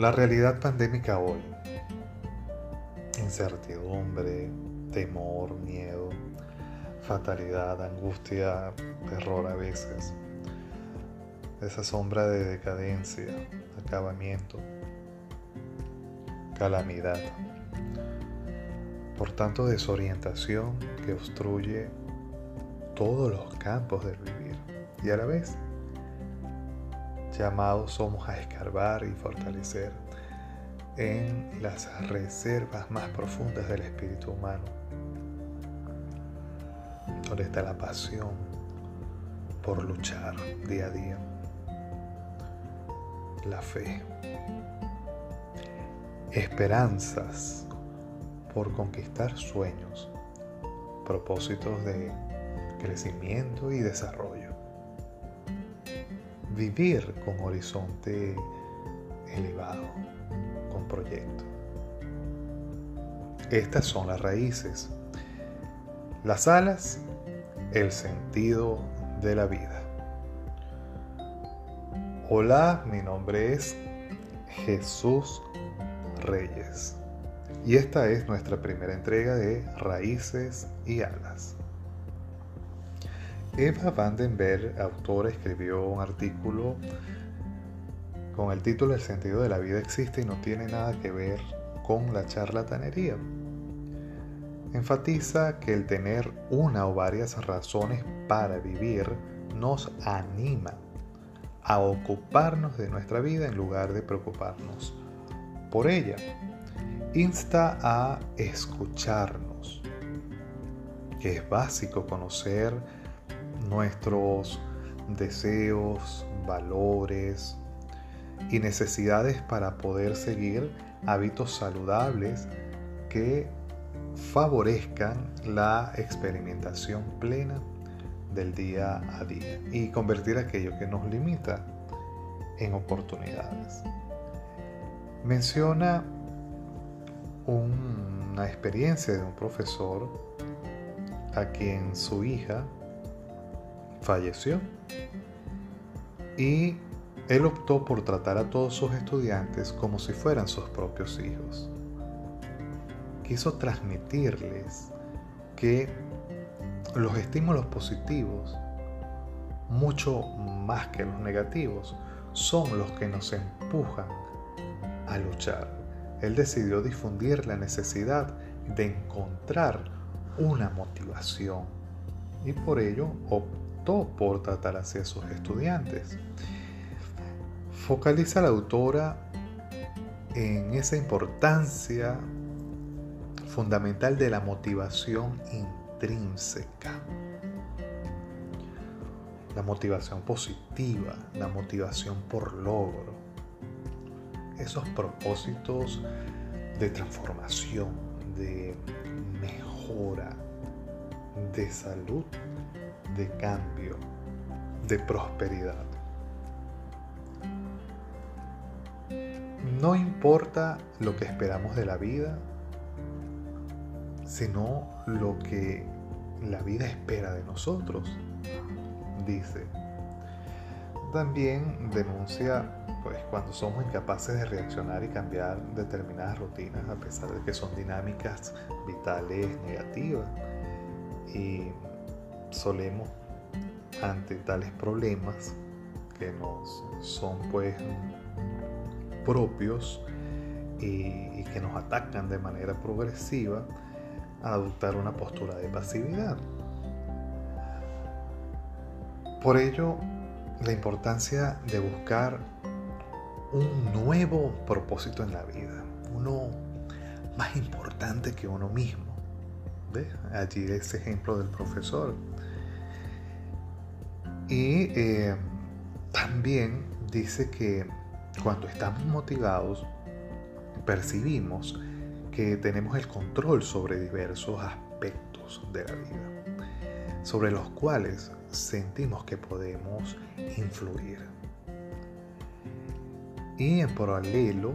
La realidad pandémica hoy, incertidumbre, temor, miedo, fatalidad, angustia, terror a veces, esa sombra de decadencia, acabamiento, calamidad. Por tanto, desorientación que obstruye todos los campos del vivir. Y a la vez llamados somos a escarbar y fortalecer en las reservas más profundas del espíritu humano, donde está la pasión por luchar día a día, la fe, esperanzas por conquistar sueños, propósitos de crecimiento y desarrollo vivir con horizonte elevado, con proyecto. Estas son las raíces. Las alas, el sentido de la vida. Hola, mi nombre es Jesús Reyes y esta es nuestra primera entrega de Raíces y Alas. Eva Vandenberg, autora, escribió un artículo con el título El sentido de la vida existe y no tiene nada que ver con la charlatanería. Enfatiza que el tener una o varias razones para vivir nos anima a ocuparnos de nuestra vida en lugar de preocuparnos por ella. Insta a escucharnos, que es básico conocer nuestros deseos, valores y necesidades para poder seguir hábitos saludables que favorezcan la experimentación plena del día a día y convertir aquello que nos limita en oportunidades. Menciona una experiencia de un profesor a quien su hija falleció y él optó por tratar a todos sus estudiantes como si fueran sus propios hijos. Quiso transmitirles que los estímulos positivos, mucho más que los negativos, son los que nos empujan a luchar. Él decidió difundir la necesidad de encontrar una motivación y por ello optó por tratar hacia sus estudiantes. Focaliza la autora en esa importancia fundamental de la motivación intrínseca. La motivación positiva, la motivación por logro. Esos propósitos de transformación, de mejora, de salud de cambio, de prosperidad. No importa lo que esperamos de la vida, sino lo que la vida espera de nosotros, dice. También denuncia pues cuando somos incapaces de reaccionar y cambiar determinadas rutinas a pesar de que son dinámicas vitales negativas y solemos ante tales problemas que nos son pues propios y, que nos atacan de manera progresiva adoptar una postura de pasividad. Por ello, la importancia de buscar un nuevo propósito en la vida, uno más importante que uno mismo. Allí ese ejemplo del profesor y eh, también dice que cuando estamos motivados, percibimos que tenemos el control sobre diversos aspectos de la vida, sobre los cuales sentimos que podemos influir. Y en paralelo,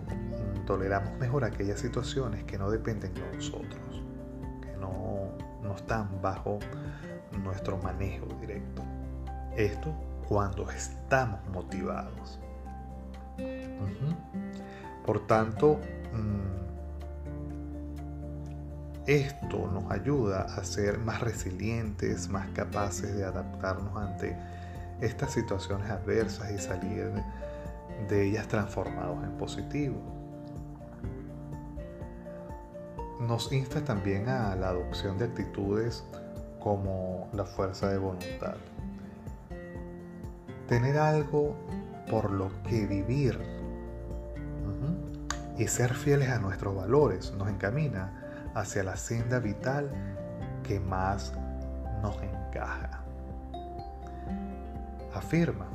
toleramos mejor aquellas situaciones que no dependen de nosotros, están bajo nuestro manejo directo. Esto cuando estamos motivados. Por tanto, mm, esto nos ayuda a ser más resilientes, más capaces de adaptarnos ante estas situaciones adversas y salir de ellas transformados en positivo. Nos insta también a la adopción de actitudes como la fuerza de voluntad. Tener algo por lo que vivir y ser fieles a nuestros valores nos encamina hacia la senda vital que más nos encaja. Afirma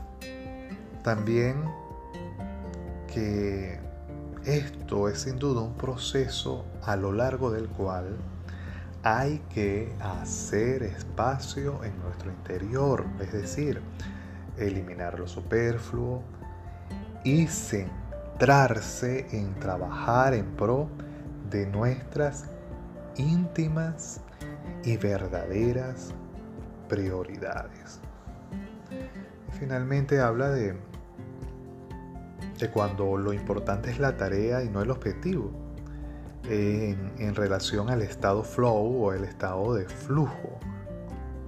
también que esto es sin duda un proceso a lo largo del cual hay que hacer espacio en nuestro interior, es decir, eliminar lo superfluo y centrarse en trabajar en pro de nuestras íntimas y verdaderas prioridades. finalmente habla de, de cuando lo importante es la tarea y no el objetivo, en, relación al estado flow o el estado de flujo,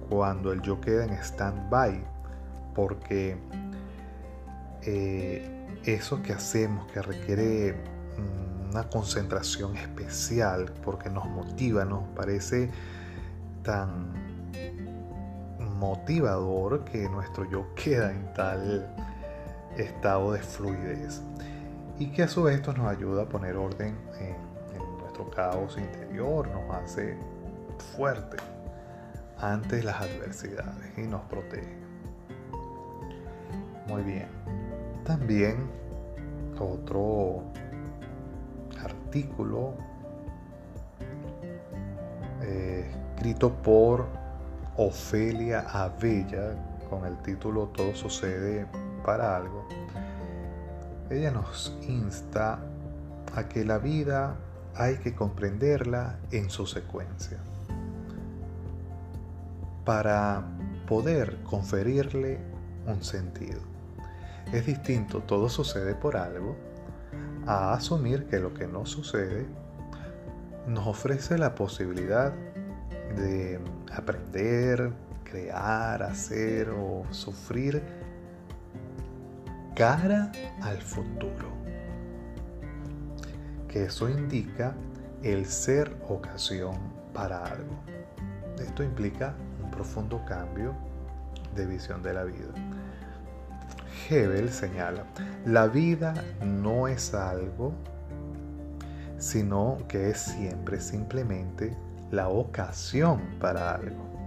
cuando el yo queda en stand-by, porque eh, eso que hacemos, que requiere una concentración especial porque nos motiva, nos parece tan motivador que nuestro yo queda en tal estado de fluidez y que a su vez esto nos ayuda a poner orden en, nuestro caos interior, nos hace fuerte ante las adversidades y nos protege. Muy bien. También otro artículo eh, escrito por Ofelia Abella con el título Todo sucede para algo. Ella nos insta a que la vida hay que comprenderla en su secuencia para poder conferirle un sentido. Es distinto, todo sucede por algo, a asumir que lo que no sucede nos ofrece la posibilidad de aprender, crear, hacer o sufrir cara al futuro. Que eso indica el ser ocasión para algo. Esto implica un profundo cambio de visión de la vida. Hebel señala, la vida no es algo, sino que es siempre simplemente la ocasión para algo.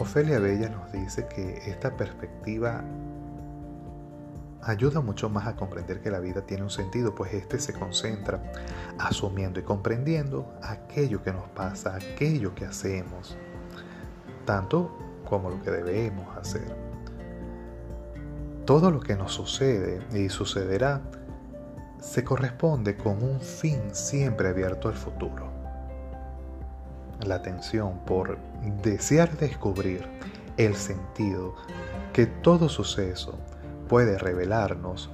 Ofelia Bella nos dice que esta perspectiva ayuda mucho más a comprender que la vida tiene un sentido, pues éste se concentra asumiendo y comprendiendo aquello que nos pasa, aquello que hacemos, tanto como lo que debemos hacer. Todo lo que nos sucede y sucederá se corresponde con un fin siempre abierto al futuro. La atención por desear descubrir el sentido que todo suceso puede revelarnos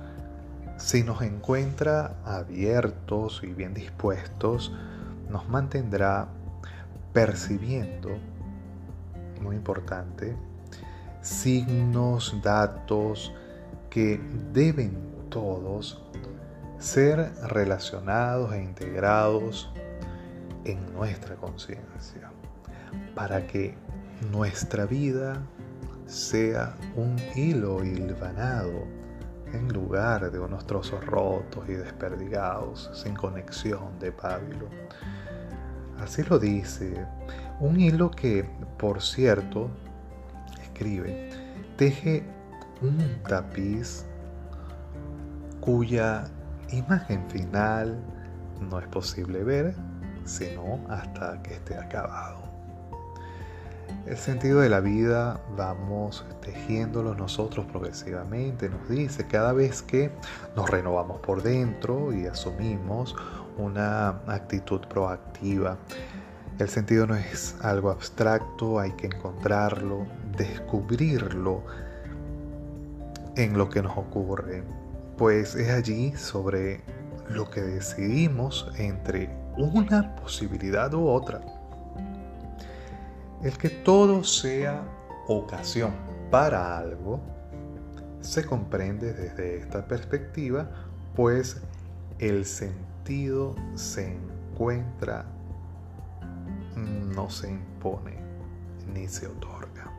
si nos encuentra abiertos y bien dispuestos, nos mantendrá percibiendo, muy importante, signos, datos, que deben todos ser relacionados e integrados en nuestra conciencia para que nuestra vida sea un hilo hilvanado en lugar de unos trozos rotos y desperdigados sin conexión de pábilo. Así lo dice, un hilo que, por cierto, escribe, teje un tapiz cuya imagen final no es posible ver sino hasta que esté acabado. El sentido de la vida vamos tejiéndolo nosotros progresivamente, nos dice, cada vez que nos renovamos por dentro y asumimos una actitud proactiva. El sentido no es algo abstracto, hay que encontrarlo, descubrirlo, en lo que nos ocurre, pues es allí sobre lo que decidimos entre una posibilidad u otra. El que todo sea ocasión para algo se comprende desde esta perspectiva, pues el sentido se encuentra, no se impone ni se otorga.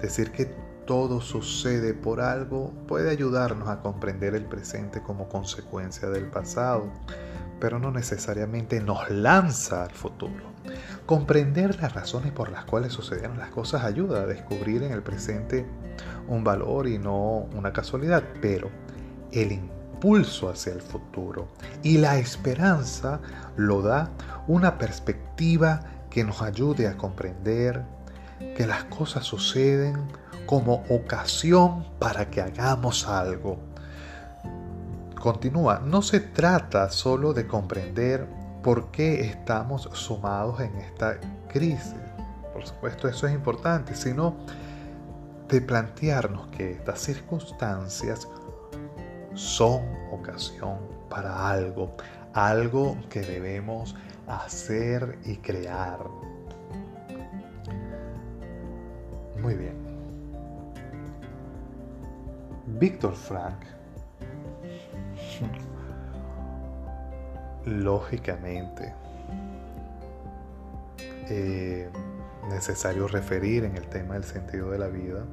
Decir que todo sucede por algo puede ayudarnos a comprender el presente como consecuencia del pasado, pero no necesariamente nos lanza al futuro. Comprender las razones por las cuales sucedieron las cosas ayuda a descubrir en el presente un valor y no una casualidad, pero el impulso hacia el futuro y la esperanza lo da una perspectiva que nos ayude a comprender que las cosas suceden como ocasión para que hagamos algo. Continúa, no se trata solo de comprender por qué estamos sumados en esta crisis. Por supuesto, eso es importante, sino de plantearnos que estas circunstancias son ocasión para algo, algo que debemos hacer y crear. Muy bien. Víctor Frank, lógicamente, eh, necesario referir en el tema del sentido de la vida,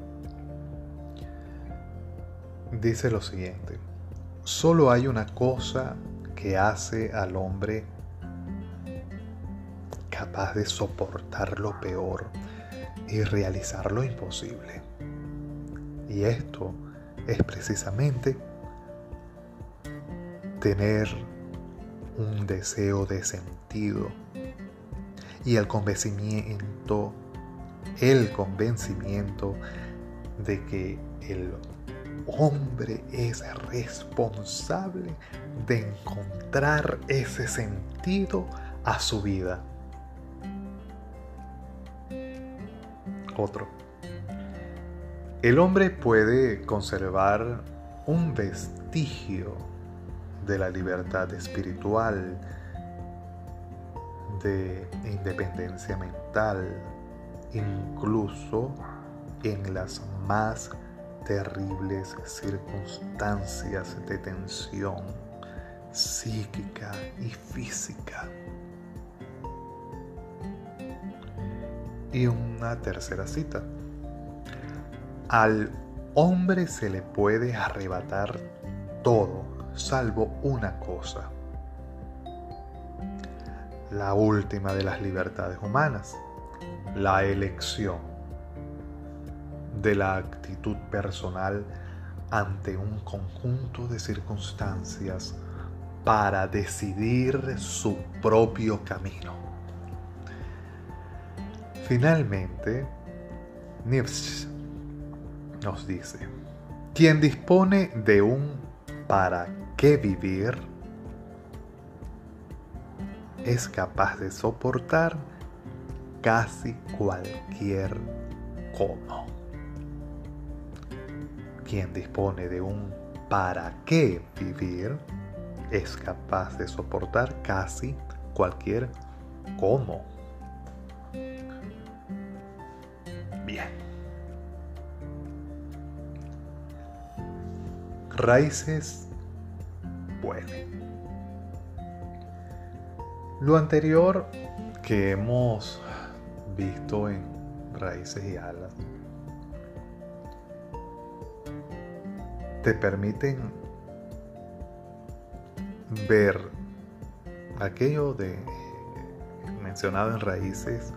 dice lo siguiente, solo hay una cosa que hace al hombre capaz de soportar lo peor y realizar lo imposible. Y esto es precisamente tener un deseo de sentido y el convencimiento, el convencimiento de que el hombre es responsable de encontrar ese sentido a su vida. Otro. El hombre puede conservar un vestigio de la libertad espiritual, de independencia mental, incluso en las más terribles circunstancias de tensión psíquica y física. Y una tercera cita. Al hombre se le puede arrebatar todo, salvo una cosa. La última de las libertades humanas, la elección de la actitud personal ante un conjunto de circunstancias para decidir su propio camino. Finalmente, Nietzsche nos dice, quien dispone de un para qué vivir es capaz de soportar casi cualquier cómo. Quien dispone de un para qué vivir es capaz de soportar casi cualquier cómo. Raíces vuelen. Lo anterior que hemos visto en raíces y alas te permiten ver aquello de mencionado en raíces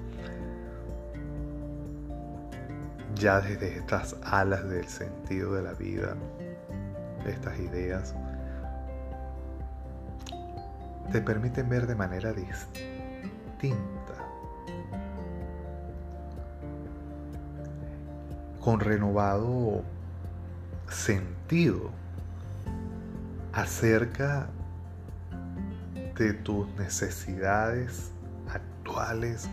ya desde estas alas del sentido de la vida estas ideas, te permiten ver de manera distinta, con renovado sentido acerca de tus necesidades actuales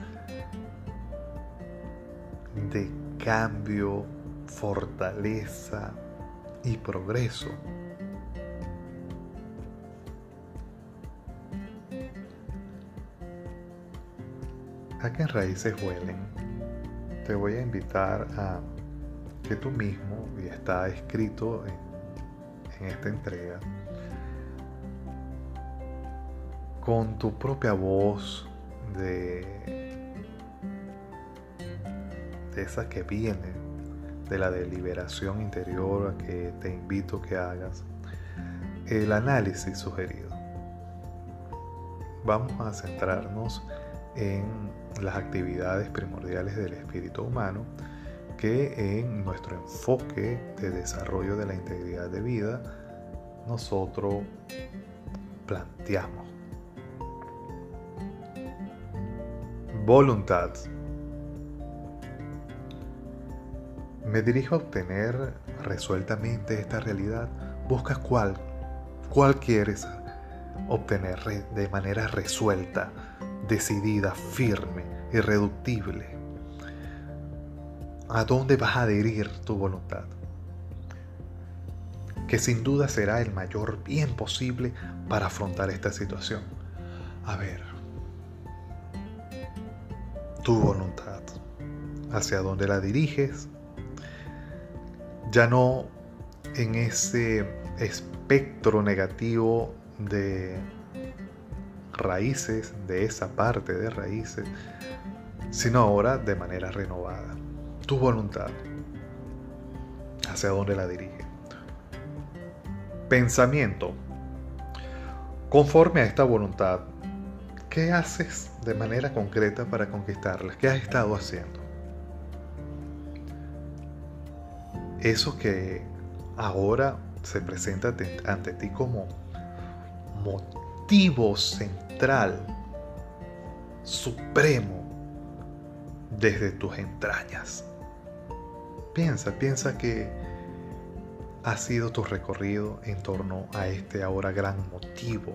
de cambio, fortaleza, y progreso. A en raíces huelen, te voy a invitar a que tú mismo, y está escrito en, en esta entrega, con tu propia voz de, de esa que viene de la deliberación interior a que te invito que hagas, el análisis sugerido. Vamos a centrarnos en las actividades primordiales del espíritu humano que en nuestro enfoque de desarrollo de la integridad de vida nosotros planteamos. Voluntad. Me dirijo a obtener resueltamente esta realidad. Busca cuál, cuál quieres obtener de manera resuelta, decidida, firme, irreductible. ¿A dónde vas a adherir tu voluntad? Que sin duda será el mayor bien posible para afrontar esta situación. A ver, tu voluntad, hacia dónde la diriges, ya no en ese espectro negativo de raíces, de esa parte de raíces, sino ahora de manera renovada. Tu voluntad, hacia dónde la dirige. Pensamiento. Conforme a esta voluntad, ¿Qué haces de manera concreta para conquistarlas? ¿Qué has estado haciendo? Eso que ahora se presenta ante ti como motivo central, supremo, desde tus entrañas. Piensa, piensa que ha sido tu recorrido en torno a este ahora gran motivo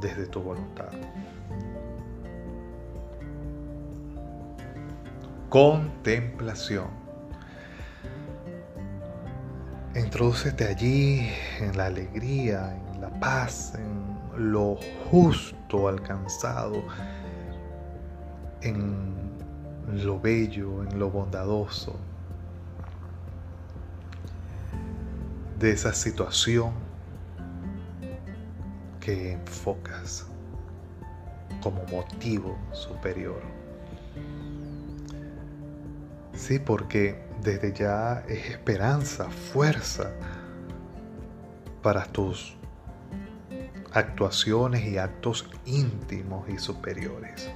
desde tu voluntad. Contemplación. Introdúcete allí en la alegría, en la paz, en lo justo alcanzado, en lo bello, en lo bondadoso de esa situación que enfocas como motivo superior. Sí, porque desde ya es esperanza, fuerza para tus actuaciones y actos íntimos y superiores.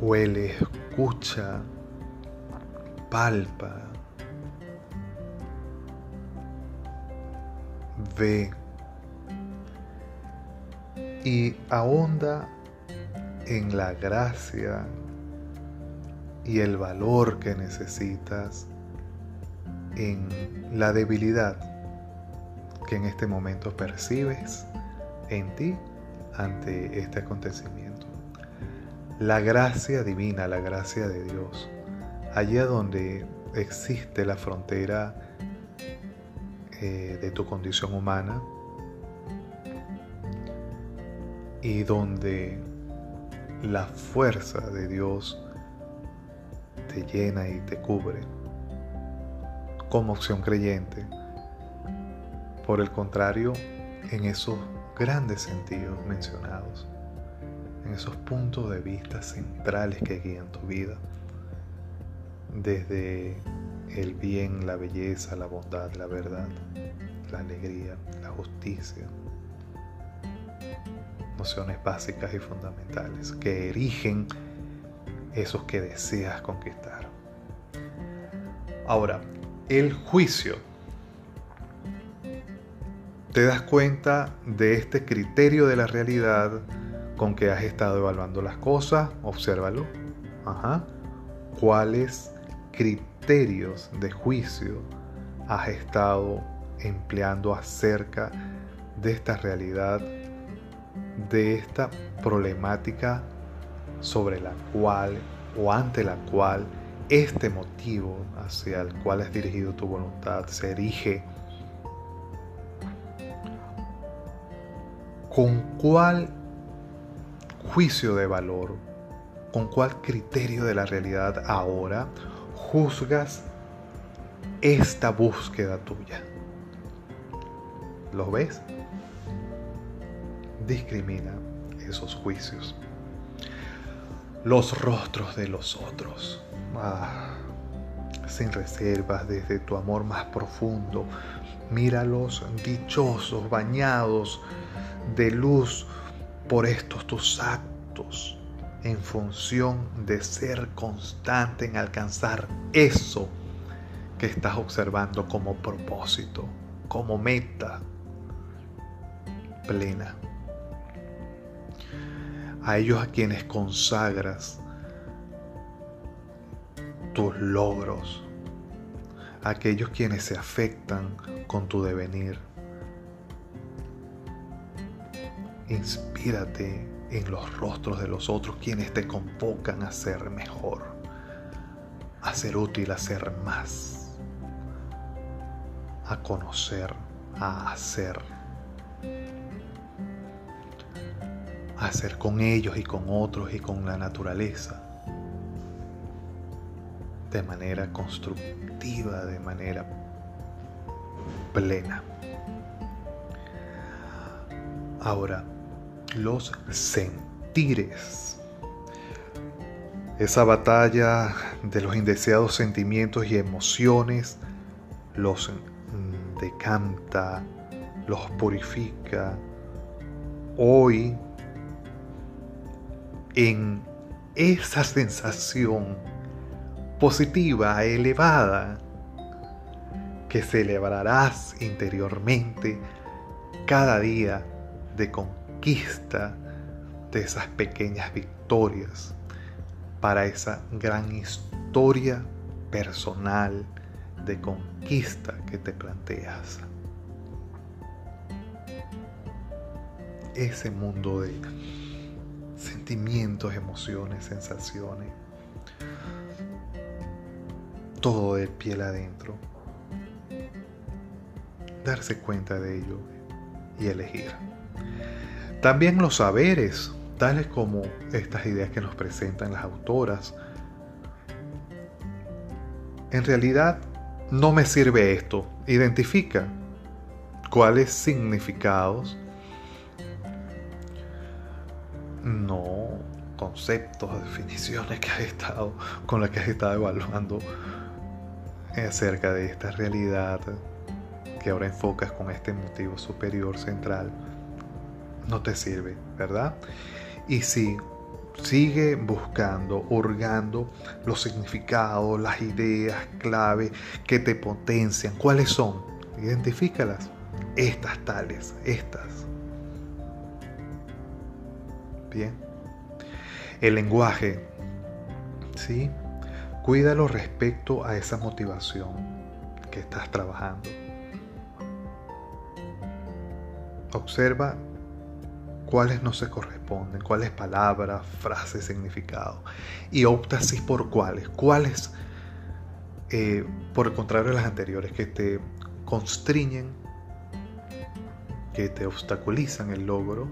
Huele, escucha, palpa, ve y ahonda en la gracia y el valor que necesitas en la debilidad que en este momento percibes en ti ante este acontecimiento. La gracia divina, la gracia de Dios, allá donde existe la frontera eh, de tu condición humana, y donde la fuerza de Dios te llena y te cubre como opción creyente. Por el contrario, en esos grandes sentidos mencionados, en esos puntos de vista centrales que guían tu vida, desde el bien, la belleza, la bondad, la verdad, la alegría, la justicia, nociones básicas y fundamentales que erigen esos que deseas conquistar. Ahora, el juicio. Te das cuenta de este criterio de la realidad con que has estado evaluando las cosas, obsérvalo. Ajá. ¿Cuáles criterios de juicio has estado empleando acerca de esta realidad de esta problemática sobre la cual o ante la cual este motivo hacia el cual has dirigido tu voluntad se erige, ¿con cuál juicio de valor, con cuál criterio de la realidad ahora juzgas esta búsqueda tuya? ¿Lo ves? Discrimina esos juicios. Los rostros de los otros. Ah, sin reservas, desde tu amor más profundo. Míralos dichosos, bañados de luz por estos tus actos en función de ser constante en alcanzar eso que estás observando como propósito, como meta plena. A ellos a quienes consagras tus logros, a aquellos quienes se afectan con tu devenir. Inspírate en los rostros de los otros quienes te convocan a ser mejor, a ser útil, a ser más, a conocer, a hacer, hacer con ellos y con otros y con la naturaleza de manera constructiva, de manera plena. Ahora, los sentires. Esa batalla de los indeseados sentimientos y emociones los decanta, los purifica. Hoy, en esa sensación positiva, elevada, que celebrarás interiormente cada día de conquista de esas pequeñas victorias para esa gran historia personal de conquista que te planteas. Ese mundo de sentimientos, emociones, sensaciones, todo de piel adentro. Darse cuenta de ello y elegir. También los saberes, tales como estas ideas que nos presentan las autoras. En realidad, no me sirve esto. Identifica cuáles significados, no conceptos, definiciones que has estado, con las que has estado evaluando acerca de esta realidad que ahora enfocas con este motivo superior central no te sirve, ¿verdad? Y si sigue buscando, hurgando los significados, las ideas clave que te potencian. ¿Cuáles son? Identifícalas. Estas tales, estas. El lenguaje, ¿sí? Cuídalo respecto a esa motivación que estás trabajando. Observa cuáles no se corresponden, cuáles palabras, frases, significado. Y opta así por cuáles, cuáles, eh, por el contrario de las anteriores, que te constriñen, que te obstaculizan el logro,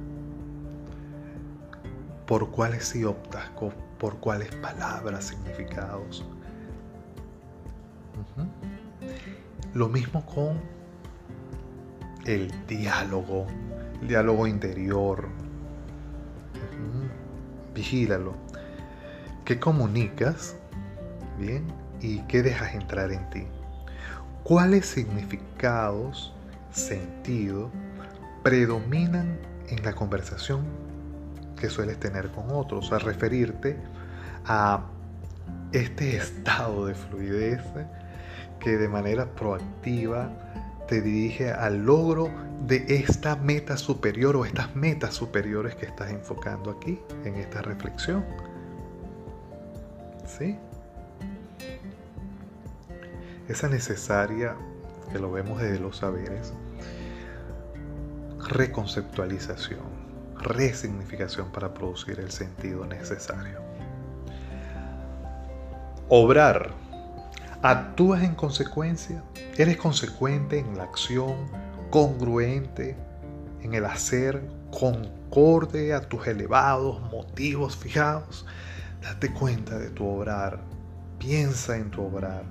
por cuáles sí optas, por cuáles palabras, significados. Lo mismo con el diálogo diálogo interior. Vigílalo. ¿Qué comunicas? Bien. ¿Y qué dejas entrar en ti? ¿Cuáles significados, sentido, predominan en la conversación que sueles tener con otros? A referirte a este estado de fluidez que de manera proactiva te dirige al logro de esta meta superior o estas metas superiores que estás enfocando aquí en esta reflexión. ¿Sí? Esa necesaria, que lo vemos desde los saberes, reconceptualización, resignificación para producir el sentido necesario. obrar. ¿Actúas en consecuencia? ¿Eres consecuente en la acción? ¿Congruente en el hacer? ¿Concorde a tus elevados motivos fijados? Date cuenta de tu obrar. Piensa en tu obrar.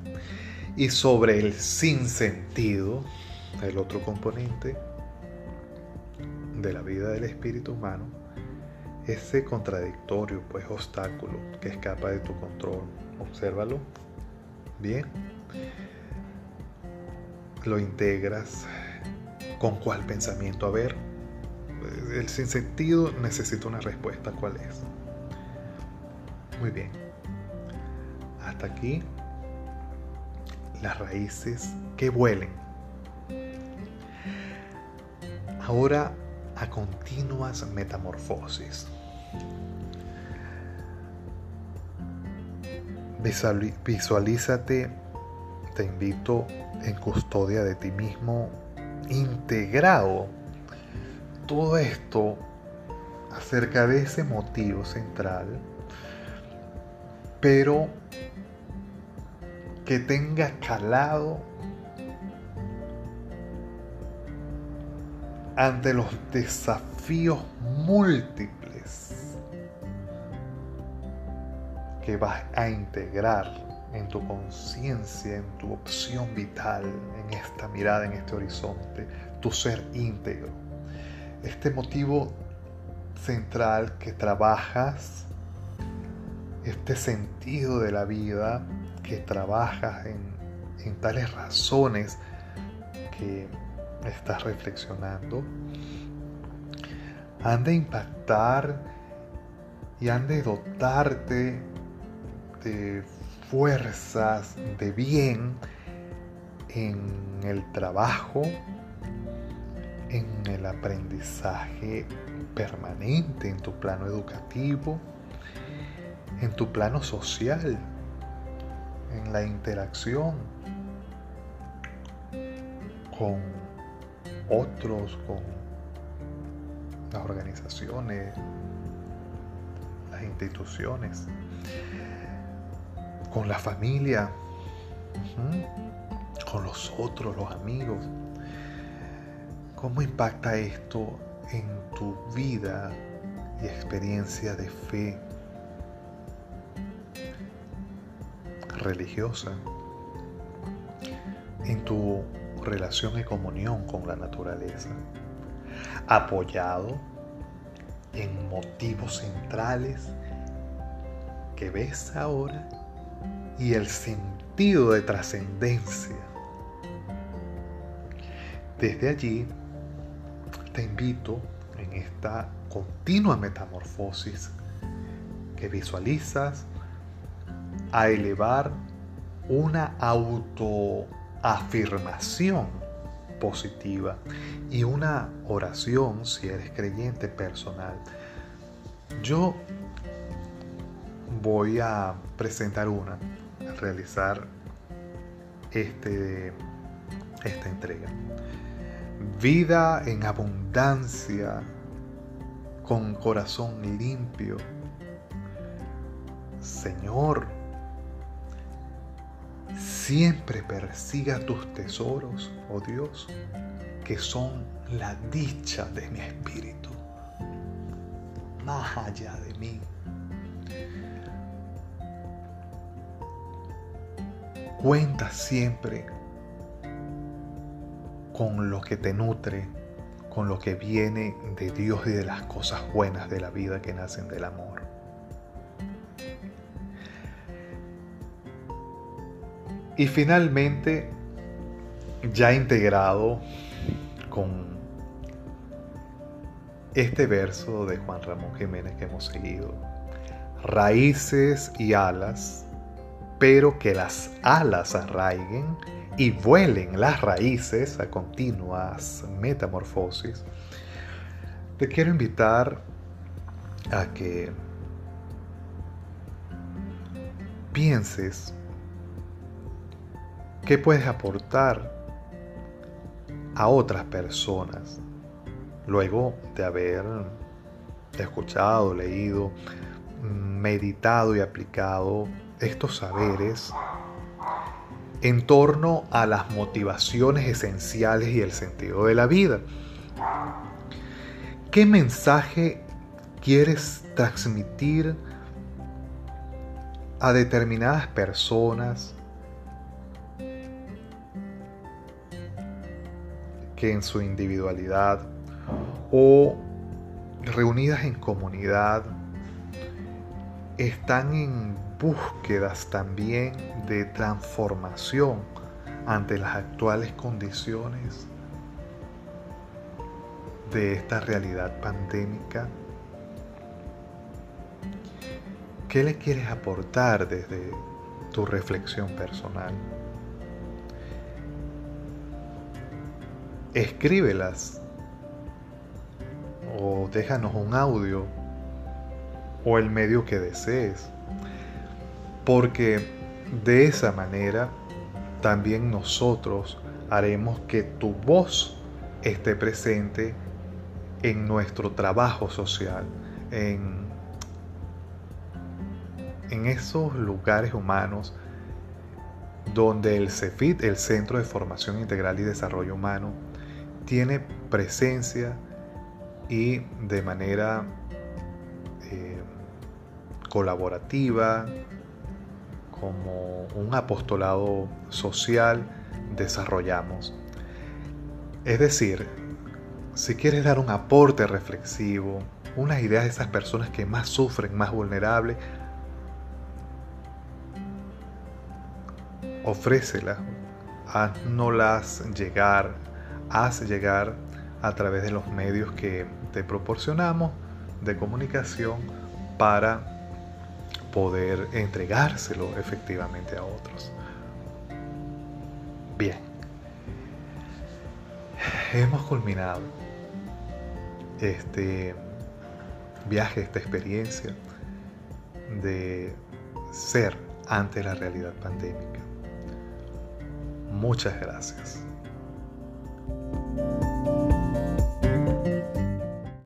Y sobre el sinsentido, el otro componente de la vida del espíritu humano, ese contradictorio, pues obstáculo que escapa de tu control. Obsérvalo. Bien. Lo integras. ¿Con cuál pensamiento? A ver, el sinsentido necesita una respuesta. ¿Cuál es? Muy bien. Hasta aquí las raíces que vuelen. Ahora a continuas metamorfosis. Visualízate, te invito en custodia de ti mismo, integrado todo esto acerca de ese motivo central, pero que tenga calado ante los desafíos múltiples que vas a integrar en tu conciencia, en tu opción vital, en esta mirada, en este horizonte, tu ser íntegro. Este motivo central que trabajas, este sentido de la vida que trabajas en, en tales razones que estás reflexionando, han de impactar y han de dotarte de fuerzas de bien en el trabajo, en el aprendizaje permanente, en tu plano educativo, en tu plano social, en la interacción con otros, con las organizaciones, las instituciones, con la familia, con los otros, los amigos. ¿Cómo impacta esto en tu vida y experiencia de fe religiosa? En tu relación y comunión con la naturaleza, apoyado en motivos centrales que ves ahora y el sentido de trascendencia. Desde allí te invito en esta continua metamorfosis que visualizas a elevar una auto afirmación positiva y una oración, si eres creyente personal. Yo voy a presentar una, realizar este, esta entrega. Vida en abundancia, con corazón limpio. Señor, siempre persiga tus tesoros, oh Dios, que son la dicha de mi espíritu, más allá de mí. Cuenta siempre con lo que te nutre, con lo que viene de Dios y de las cosas buenas de la vida que nacen del amor. Y finalmente, ya integrado con este verso de Juan Ramón Jiménez que hemos seguido, raíces y alas, pero que las alas arraiguen y vuelen las raíces a continuas metamorfosis, te quiero invitar a que pienses ¿Qué puedes aportar a otras personas luego de haber escuchado, leído, meditado y aplicado estos saberes en torno a las motivaciones esenciales y el sentido de la vida. ¿Qué mensaje quieres transmitir a determinadas personas que en su individualidad o reunidas en comunidad están en búsquedas también de transformación ante las actuales condiciones de esta realidad pandémica? ¿Qué le quieres aportar desde tu reflexión personal? Escríbelas o déjanos un audio o el medio que desees, porque de esa manera también nosotros haremos que tu voz esté presente en nuestro trabajo social, en, en esos lugares humanos donde el CEFIT, el Centro de Formación Integral y Desarrollo Humano, tiene presencia y de manera eh, colaborativa, como un apostolado social, desarrollamos. Es decir, si quieres dar un aporte reflexivo, unas ideas de esas personas que más sufren, más vulnerables, ofrécelas, haznolas llegar, haz llegar a través de los medios que te proporcionamos de comunicación para poder entregárselo efectivamente a otros. Bien, hemos culminado este viaje, esta experiencia de ser ante la realidad pandémica. Muchas gracias. you